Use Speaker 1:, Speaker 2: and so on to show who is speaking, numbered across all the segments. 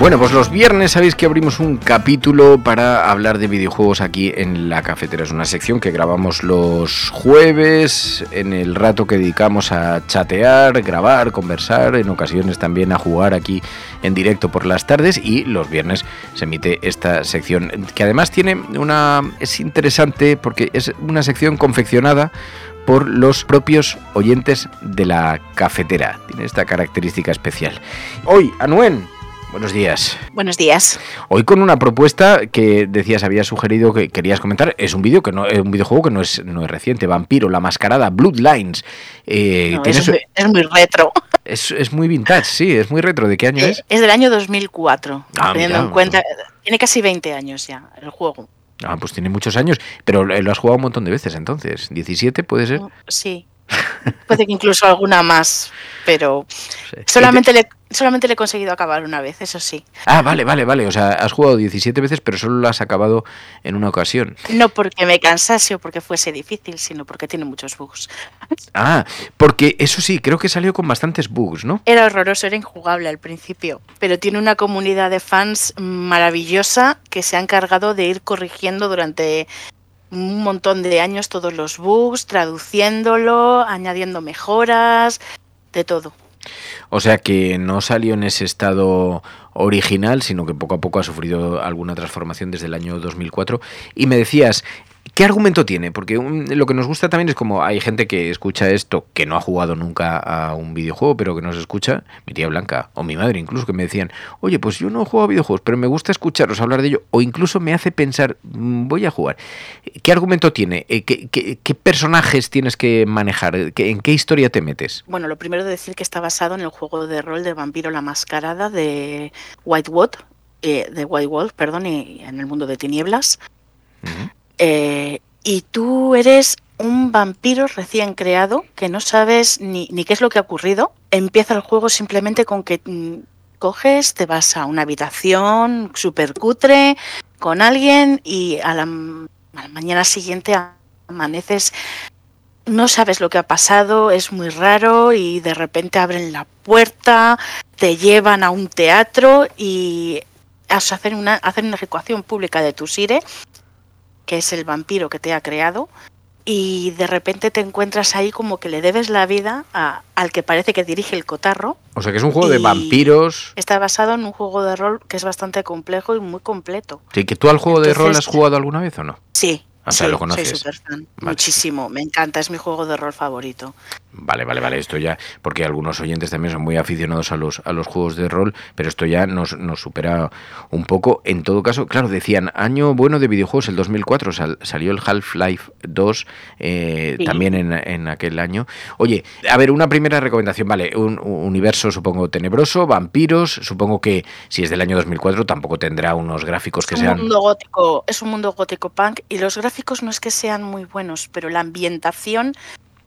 Speaker 1: Bueno, pues los viernes sabéis que abrimos un capítulo para hablar de videojuegos aquí en la cafetera. Es una sección que grabamos los jueves, en el rato que dedicamos a chatear, grabar, conversar, en ocasiones también a jugar aquí en directo por las tardes y los viernes se emite esta sección que además tiene una... es interesante porque es una sección confeccionada por los propios oyentes de la cafetera. Tiene esta característica especial. Hoy, Anuen, Buenos días.
Speaker 2: Buenos días.
Speaker 1: Hoy con una propuesta que decías había sugerido que querías comentar. Es un vídeo que no, es un videojuego que no es, no es reciente. Vampiro, la mascarada, Bloodlines.
Speaker 2: Eh, no, es, muy, es, muy, retro.
Speaker 1: Es, es, muy vintage, sí, es muy retro. ¿De qué año
Speaker 2: eh,
Speaker 1: es?
Speaker 2: Es del año 2004.
Speaker 1: Ah,
Speaker 2: teniendo
Speaker 1: mira,
Speaker 2: en cuenta, tiene casi 20 años ya el juego.
Speaker 1: Ah, pues tiene muchos años, pero lo has jugado un montón de veces entonces. ¿17 puede ser?
Speaker 2: Sí. Puede que incluso alguna más, pero sí. solamente, le, solamente le he conseguido acabar una vez, eso sí.
Speaker 1: Ah, vale, vale, vale. O sea, has jugado 17 veces, pero solo lo has acabado en una ocasión.
Speaker 2: No porque me cansase o porque fuese difícil, sino porque tiene muchos bugs.
Speaker 1: Ah, porque eso sí, creo que salió con bastantes bugs, ¿no?
Speaker 2: Era horroroso, era injugable al principio, pero tiene una comunidad de fans maravillosa que se ha encargado de ir corrigiendo durante un montón de años todos los bugs, traduciéndolo, añadiendo mejoras, de todo.
Speaker 1: O sea que no salió en ese estado original, sino que poco a poco ha sufrido alguna transformación desde el año 2004. Y me decías, ¿Qué argumento tiene? Porque un, lo que nos gusta también es como hay gente que escucha esto que no ha jugado nunca a un videojuego, pero que nos escucha, mi tía Blanca o mi madre incluso, que me decían, oye, pues yo no he jugado a videojuegos, pero me gusta escucharos hablar de ello, o incluso me hace pensar, voy a jugar. ¿Qué argumento tiene? ¿Qué, qué, qué personajes tienes que manejar? ¿En qué historia te metes?
Speaker 2: Bueno, lo primero de decir que está basado en el juego de rol de Vampiro la Mascarada de White Wolf, eh, de White Wolf, perdón, y en el mundo de tinieblas. Uh -huh. Eh, y tú eres un vampiro recién creado que no sabes ni, ni, qué es lo que ha ocurrido. Empieza el juego simplemente con que mm, coges, te vas a una habitación súper cutre con alguien y a la, a la mañana siguiente amaneces no sabes lo que ha pasado, es muy raro y de repente abren la puerta, te llevan a un teatro y hacen una, hacen una ejecución pública de tu sire que es el vampiro que te ha creado, y de repente te encuentras ahí como que le debes la vida a, al que parece que dirige el cotarro.
Speaker 1: O sea que es un juego de vampiros.
Speaker 2: Está basado en un juego de rol que es bastante complejo y muy completo.
Speaker 1: Sí, que tú al juego Entonces, de rol has jugado alguna vez o no?
Speaker 2: Sí.
Speaker 1: O sea,
Speaker 2: sí,
Speaker 1: lo conoces.
Speaker 2: Soy super fan. Vale. Muchísimo, me encanta, es mi juego de rol favorito.
Speaker 1: Vale, vale, vale, esto ya, porque algunos oyentes también son muy aficionados a los, a los juegos de rol, pero esto ya nos, nos supera un poco. En todo caso, claro, decían, año bueno de videojuegos, el 2004, sal, salió el Half-Life 2 eh, sí. también en, en, aquel año. Oye, a ver, una primera recomendación, vale, un, un, universo supongo tenebroso, vampiros, supongo que si es del año 2004 tampoco tendrá unos gráficos que
Speaker 2: es
Speaker 1: un
Speaker 2: sean... Mundo gótico, es un mundo gótico punk y los gráficos no es que sean muy buenos, pero la ambientación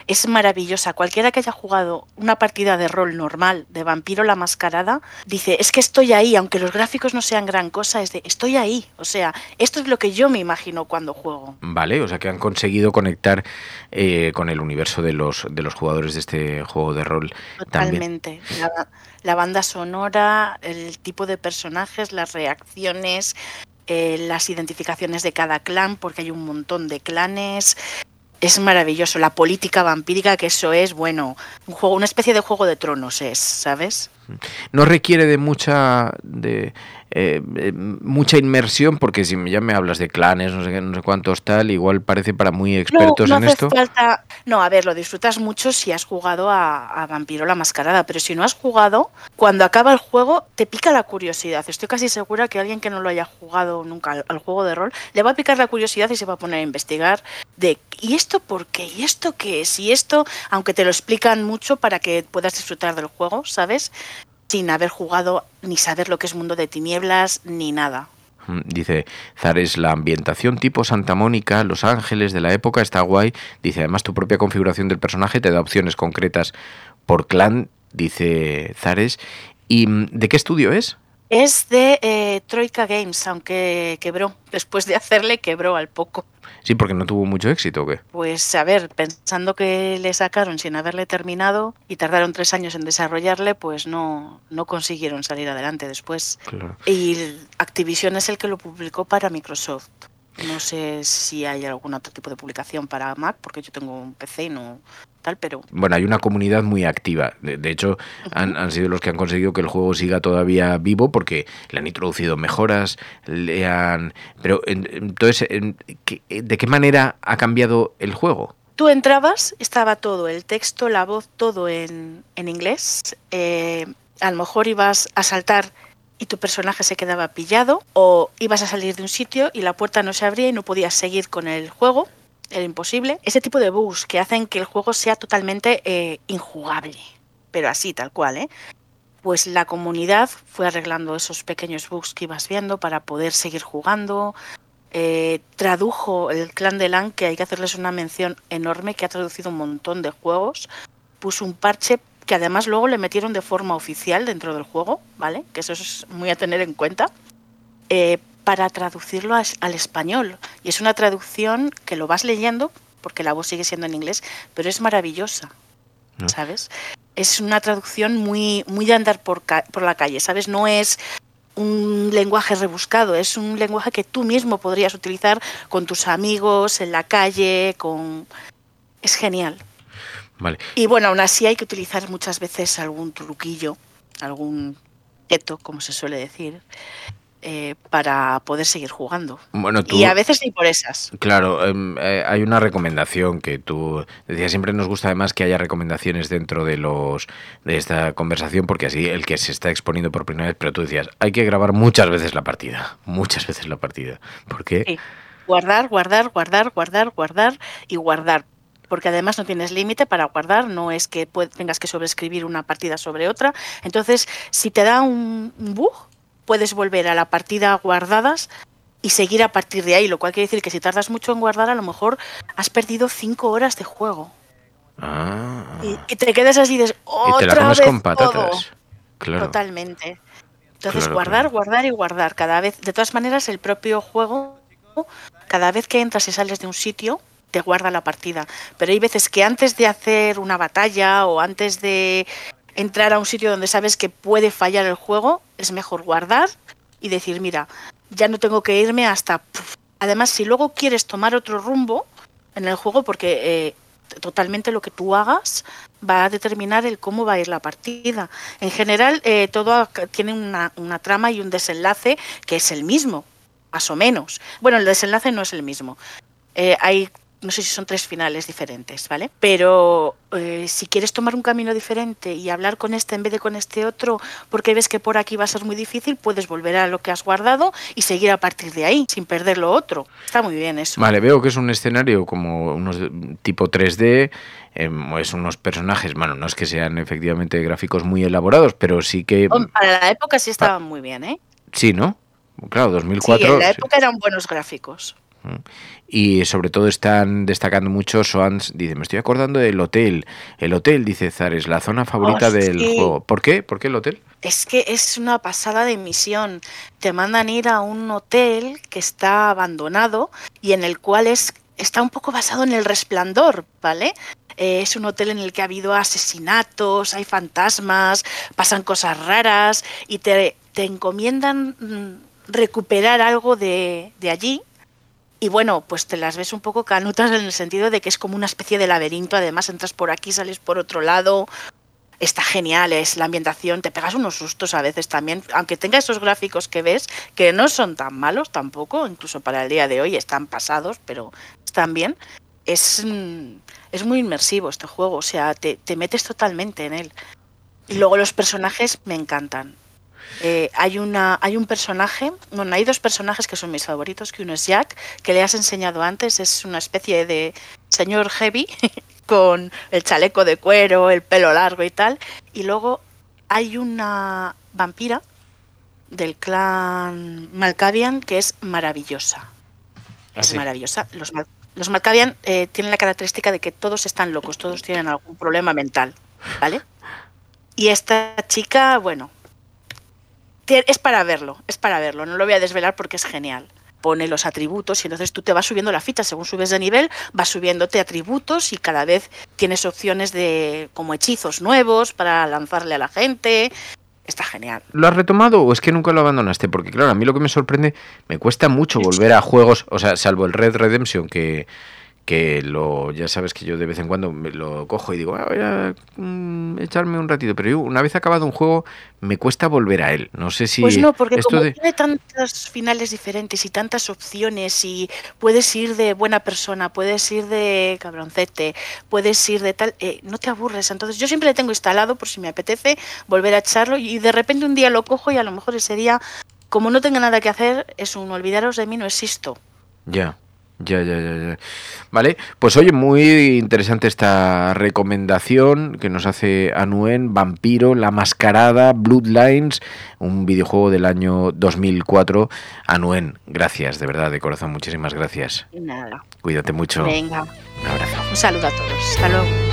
Speaker 2: es maravillosa. Cualquiera que haya jugado una partida de rol normal de Vampiro la Mascarada dice, es que estoy ahí, aunque los gráficos no sean gran cosa, es de, estoy ahí. O sea, esto es lo que yo me imagino cuando juego.
Speaker 1: Vale, o sea que han conseguido conectar eh, con el universo de los, de los jugadores de este juego de rol.
Speaker 2: Totalmente. La, la, banda sonora, el tipo de personajes, las reacciones, eh, las identificaciones de cada clan, porque hay un montón de clanes, es maravilloso. La política vampírica, que eso es, bueno, un juego, una especie de juego de tronos es, ¿sabes?
Speaker 1: No requiere de mucha de eh, eh, mucha inmersión, porque si ya me hablas de clanes, no sé, no sé cuántos tal, igual parece para muy expertos
Speaker 2: no,
Speaker 1: en esto.
Speaker 2: Falta, no, a ver, lo disfrutas mucho si has jugado a, a, Vampiro la Mascarada, pero si no has jugado, cuando acaba el juego te pica la curiosidad. Estoy casi segura que alguien que no lo haya jugado nunca al, al juego de rol le va a picar la curiosidad y se va a poner a investigar de ¿y esto por qué? ¿Y esto qué es? Y esto, aunque te lo explican mucho para que puedas disfrutar del juego, ¿sabes? Sin haber jugado ni saber lo que es mundo de tinieblas ni nada.
Speaker 1: Dice Zares, la ambientación tipo Santa Mónica, Los Ángeles de la época está guay. Dice, además tu propia configuración del personaje te da opciones concretas por clan, dice Zares. ¿Y de qué estudio es?
Speaker 2: Es de eh, Troika Games, aunque quebró. Después de hacerle, quebró al poco.
Speaker 1: Sí, porque no tuvo mucho éxito, ¿o qué?
Speaker 2: Pues a ver, pensando que le sacaron sin haberle terminado y tardaron tres años en desarrollarle, pues no, no consiguieron salir adelante después.
Speaker 1: Claro.
Speaker 2: Y Activision es el que lo publicó para Microsoft. No sé si hay algún otro tipo de publicación para Mac, porque yo tengo un PC y no tal, pero...
Speaker 1: Bueno, hay una comunidad muy activa. De, de hecho, han, han, sido los que han conseguido que el juego siga todavía vivo porque le han introducido mejoras, le han... Pero entonces, ¿de qué manera ha cambiado el juego?
Speaker 2: Tú entrabas, estaba todo, el texto, la voz, todo en, en inglés. Eh, a lo mejor ibas a saltar y tu personaje se quedaba pillado o ibas a salir de un sitio y la puerta no se abría y no podías seguir con el juego, era imposible. Ese tipo de bugs que hacen que el juego sea totalmente eh, injugable, pero así, tal cual, ¿eh? Pues la comunidad fue arreglando esos pequeños bugs que ibas viendo para poder seguir jugando. Eh, tradujo el clan de LAN, que hay que hacerles una mención enorme, que ha traducido un montón de juegos. Puso un parche que además luego le metieron de forma oficial dentro del juego, ¿vale? Que eso es muy a tener en cuenta, eh, para traducirlo al español. Y es una traducción que lo vas leyendo, porque la voz sigue siendo en inglés, pero es maravillosa, ¿no? ¿sabes? Es una traducción muy, muy de andar por, por la calle, ¿sabes? No es un lenguaje rebuscado, es un lenguaje que tú mismo podrías utilizar con tus amigos, en la calle, con... Es genial.
Speaker 1: Vale.
Speaker 2: Y bueno, aún así hay que utilizar muchas veces algún truquillo, algún keto, como se suele decir, eh, para poder seguir jugando.
Speaker 1: Bueno, tú,
Speaker 2: y a veces ni por esas.
Speaker 1: Claro, eh, hay una recomendación que tú decías, siempre nos gusta además que haya recomendaciones dentro de los de esta conversación, porque así el que se está exponiendo por primera vez, pero tú decías, hay que grabar muchas veces la partida, muchas veces la partida. ¿Por qué?
Speaker 2: Sí. Guardar, guardar, guardar, guardar, guardar y guardar porque además no tienes límite para guardar, no es que tengas que sobreescribir una partida sobre otra. Entonces, si te da un bug, puedes volver a la partida guardadas y seguir a partir de ahí, lo cual quiere decir que si tardas mucho en guardar, a lo mejor has perdido cinco horas de juego.
Speaker 1: Ah.
Speaker 2: Y, y, te quedas así de otra
Speaker 1: y te la comes
Speaker 2: vez
Speaker 1: con patatas.
Speaker 2: todo.
Speaker 1: Claro.
Speaker 2: Totalmente. Entonces,
Speaker 1: Claro,
Speaker 2: guardar,
Speaker 1: claro.
Speaker 2: guardar y guardar. Cada vez, de todas maneras, el propio juego, cada vez que entras y sales de un sitio, te guarda la partida. Pero hay veces que antes de hacer una batalla o antes de entrar a un sitio donde sabes que puede fallar el juego, es mejor guardar y decir, mira, ya no tengo que irme hasta... Además, si luego quieres tomar otro rumbo en el juego, porque eh, totalmente lo que tú hagas va a determinar el cómo va a ir la partida. En general, eh, todo tiene una, una trama y un desenlace que es el mismo, más o menos. Bueno, el desenlace no es el mismo. Eh, hay no sé si son tres finales diferentes, ¿vale? Pero eh, si quieres tomar un camino diferente y hablar con este en vez de con este otro, porque ves que por aquí va a ser muy difícil, puedes volver a lo que has guardado y seguir a partir de ahí, sin perder lo otro. Está muy bien eso.
Speaker 1: Vale, veo que es un escenario como unos tipo 3D, eh, es unos personajes, bueno, no es que sean efectivamente gráficos muy elaborados, pero sí que...
Speaker 2: Para la época sí estaban muy bien, ¿eh?
Speaker 1: Sí, ¿no? Claro, 2004...
Speaker 2: Sí, en la época eran buenos gráficos.
Speaker 1: Y sobre todo están destacando mucho Swans, dice, me estoy acordando del hotel. El hotel, dice Zares, la zona favorita
Speaker 2: Oh,
Speaker 1: del
Speaker 2: sí.
Speaker 1: juego. ¿Por qué? ¿Por qué el hotel?
Speaker 2: Es que es una pasada de misión. Te mandan ir a un hotel que está abandonado y en el cual es, está un poco basado en el resplandor, ¿vale? Eh, es un hotel en el que ha habido asesinatos, hay fantasmas, pasan cosas raras y te, te encomiendan mm, recuperar algo de, de allí. Y bueno, pues te las ves un poco canutas en el sentido de que es como una especie de laberinto. Además, entras por aquí, sales por otro lado. Está genial, es la ambientación. Te pegas unos sustos a veces también, aunque tenga esos gráficos que ves, que no son tan malos tampoco, incluso para el día de hoy están pasados, pero están bien. Es, mm, es muy inmersivo este juego, o sea, te, te metes totalmente en él. Y luego los personajes me encantan. Eh, hay, una, hay un personaje, bueno, hay dos personajes que son mis favoritos, que uno es Jack, que le has enseñado antes, es una especie de señor heavy con el chaleco de cuero, el pelo largo y tal. Y luego hay una vampira del clan Malkavian que es maravillosa. Es
Speaker 1: sí?
Speaker 2: maravillosa. Los, los Malkavian eh, tienen la característica de que todos están locos, todos tienen algún problema mental, ¿vale? Y esta chica, bueno, es para verlo, es para verlo, no lo voy a desvelar porque es genial. Pone los atributos y entonces tú te vas subiendo la ficha, según subes de nivel, vas subiéndote atributos y cada vez tienes opciones de como hechizos nuevos para lanzarle a la gente. Está genial.
Speaker 1: ¿Lo has retomado o es que nunca lo abandonaste? Porque claro, a mí lo que me sorprende, me cuesta mucho volver a juegos, o sea, salvo el Red Redemption, que, que lo ya sabes que yo de vez en cuando me lo cojo y digo, "Ah, voy a mm, echarme un ratito, pero yo una vez acabado un juego me cuesta volver a él. No sé si
Speaker 2: Pues no, porque
Speaker 1: esto
Speaker 2: como
Speaker 1: de...
Speaker 2: tiene tantos finales diferentes y tantas opciones y puedes ir de buena persona, puedes ir de cabroncete, puedes ir de tal, eh, no te aburres. Entonces yo siempre le tengo instalado por si me apetece volver a echarlo y de repente un día lo cojo y a lo mejor ese día, como no tenga nada que hacer, es un olvidaros de mí, no existo.
Speaker 1: Ya, ya, ya, ya, ya. Vale, pues oye, muy interesante esta recomendación que nos hace Anuen, Vampiro, La Mascarada, Bloodlines, un videojuego del año 2004. Anuen, gracias, de verdad, de corazón, muchísimas gracias.
Speaker 2: Nada.
Speaker 1: Cuídate mucho.
Speaker 2: Venga,
Speaker 1: Un abrazo.
Speaker 2: un saludo a todos. Hasta luego.